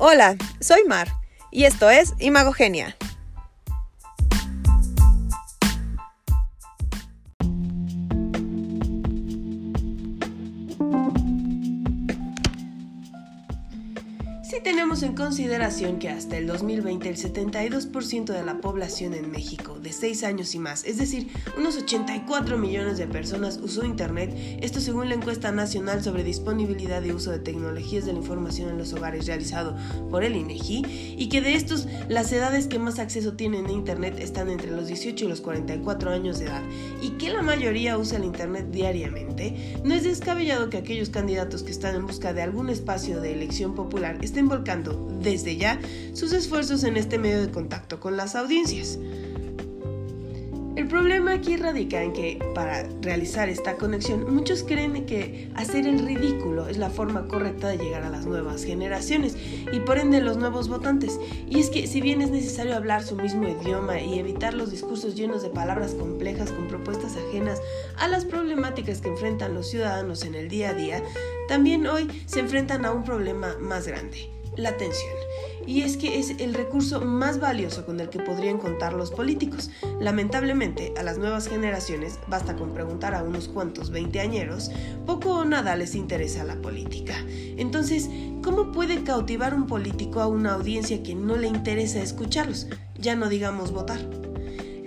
Hola, soy Mar y esto es Imagogenia. Si tenemos en consideración que hasta el 2020 el 72% de la población en México de 6 años y más, es decir, unos 84 millones de personas usó Internet, esto según la encuesta nacional sobre disponibilidad y uso de tecnologías de la información en los hogares realizado por el INEGI, e y que de estos las edades que más acceso tienen a Internet están entre los 18 y los 44 años de edad, y que la mayoría usa el Internet diariamente, no es descabellado que aquellos candidatos que están en busca de algún espacio de elección popular estén volcando desde ya sus esfuerzos en este medio de contacto con las audiencias. El problema aquí radica en que para realizar esta conexión muchos creen que hacer el ridículo es la forma correcta de llegar a las nuevas generaciones y por ende los nuevos votantes. Y es que si bien es necesario hablar su mismo idioma y evitar los discursos llenos de palabras complejas con propuestas ajenas a las problemáticas que enfrentan los ciudadanos en el día a día, también hoy se enfrentan a un problema más grande la atención. Y es que es el recurso más valioso con el que podrían contar los políticos. Lamentablemente, a las nuevas generaciones, basta con preguntar a unos cuantos veinteañeros, poco o nada les interesa la política. Entonces, ¿cómo puede cautivar un político a una audiencia que no le interesa escucharlos? Ya no digamos votar.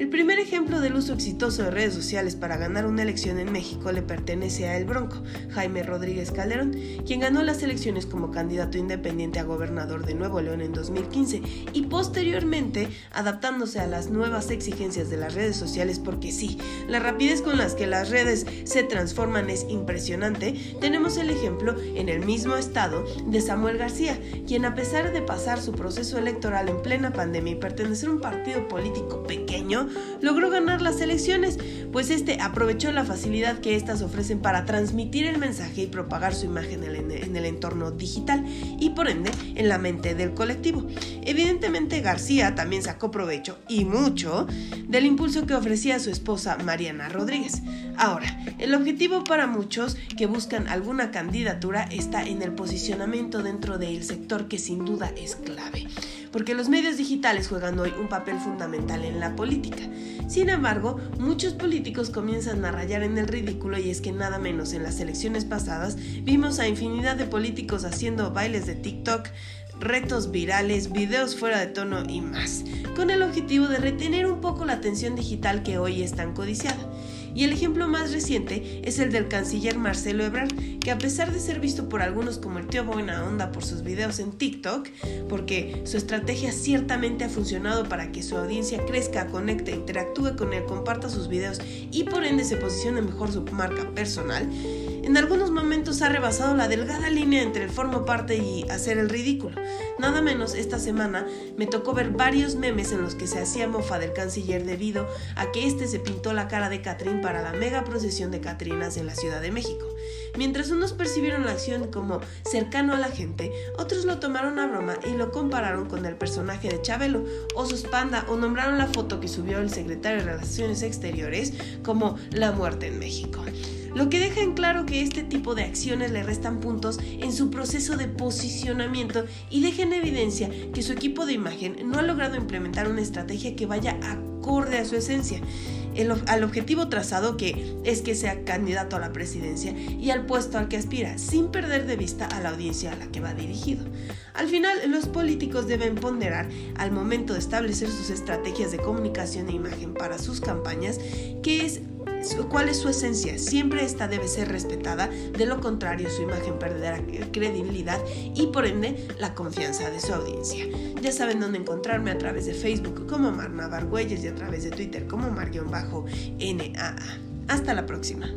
El primer ejemplo del uso exitoso de redes sociales para ganar una elección en México le pertenece a El Bronco, Jaime Rodríguez Calderón, quien ganó las elecciones como candidato independiente a gobernador de Nuevo León en 2015 y posteriormente adaptándose a las nuevas exigencias de las redes sociales porque sí, la rapidez con las que las redes se transforman es impresionante, tenemos el ejemplo en el mismo estado de Samuel García, quien a pesar de pasar su proceso electoral en plena pandemia y pertenecer a un partido político pequeño, logró ganar las elecciones, pues este aprovechó la facilidad que éstas ofrecen para transmitir el mensaje y propagar su imagen en el entorno digital y por ende en la mente del colectivo. Evidentemente García también sacó provecho y mucho del impulso que ofrecía su esposa Mariana Rodríguez. Ahora, el objetivo para muchos que buscan alguna candidatura está en el posicionamiento dentro del sector que sin duda es clave porque los medios digitales juegan hoy un papel fundamental en la política. Sin embargo, muchos políticos comienzan a rayar en el ridículo y es que nada menos en las elecciones pasadas vimos a infinidad de políticos haciendo bailes de TikTok, retos virales, videos fuera de tono y más, con el objetivo de retener un poco la atención digital que hoy es tan codiciada. Y el ejemplo más reciente es el del canciller Marcelo Ebrard, que a pesar de ser visto por algunos como el tío buena onda por sus videos en TikTok, porque su estrategia ciertamente ha funcionado para que su audiencia crezca, conecte, interactúe con él, comparta sus videos y por ende se posicione mejor su marca personal, en algunos momentos ha rebasado la delgada línea entre el formo parte y hacer el ridículo. Nada menos esta semana me tocó ver varios memes en los que se hacía mofa del canciller debido a que este se pintó la cara de Catrín para la mega procesión de Catrinas en la Ciudad de México. Mientras unos percibieron la acción como cercano a la gente, otros lo tomaron a broma y lo compararon con el personaje de Chabelo, o sus panda, o nombraron la foto que subió el secretario de Relaciones Exteriores como la muerte en México lo que deja en claro que este tipo de acciones le restan puntos en su proceso de posicionamiento y deja en evidencia que su equipo de imagen no ha logrado implementar una estrategia que vaya acorde a su esencia. al objetivo trazado que es que sea candidato a la presidencia y al puesto al que aspira, sin perder de vista a la audiencia a la que va dirigido. Al final, los políticos deben ponderar al momento de establecer sus estrategias de comunicación e imagen para sus campañas, que es cuál es su esencia. Siempre esta debe ser respetada, de lo contrario su imagen perderá credibilidad y por ende la confianza de su audiencia. Ya saben dónde encontrarme a través de Facebook como Mar Navargüelles y a través de Twitter como Mar-NAA. Hasta la próxima.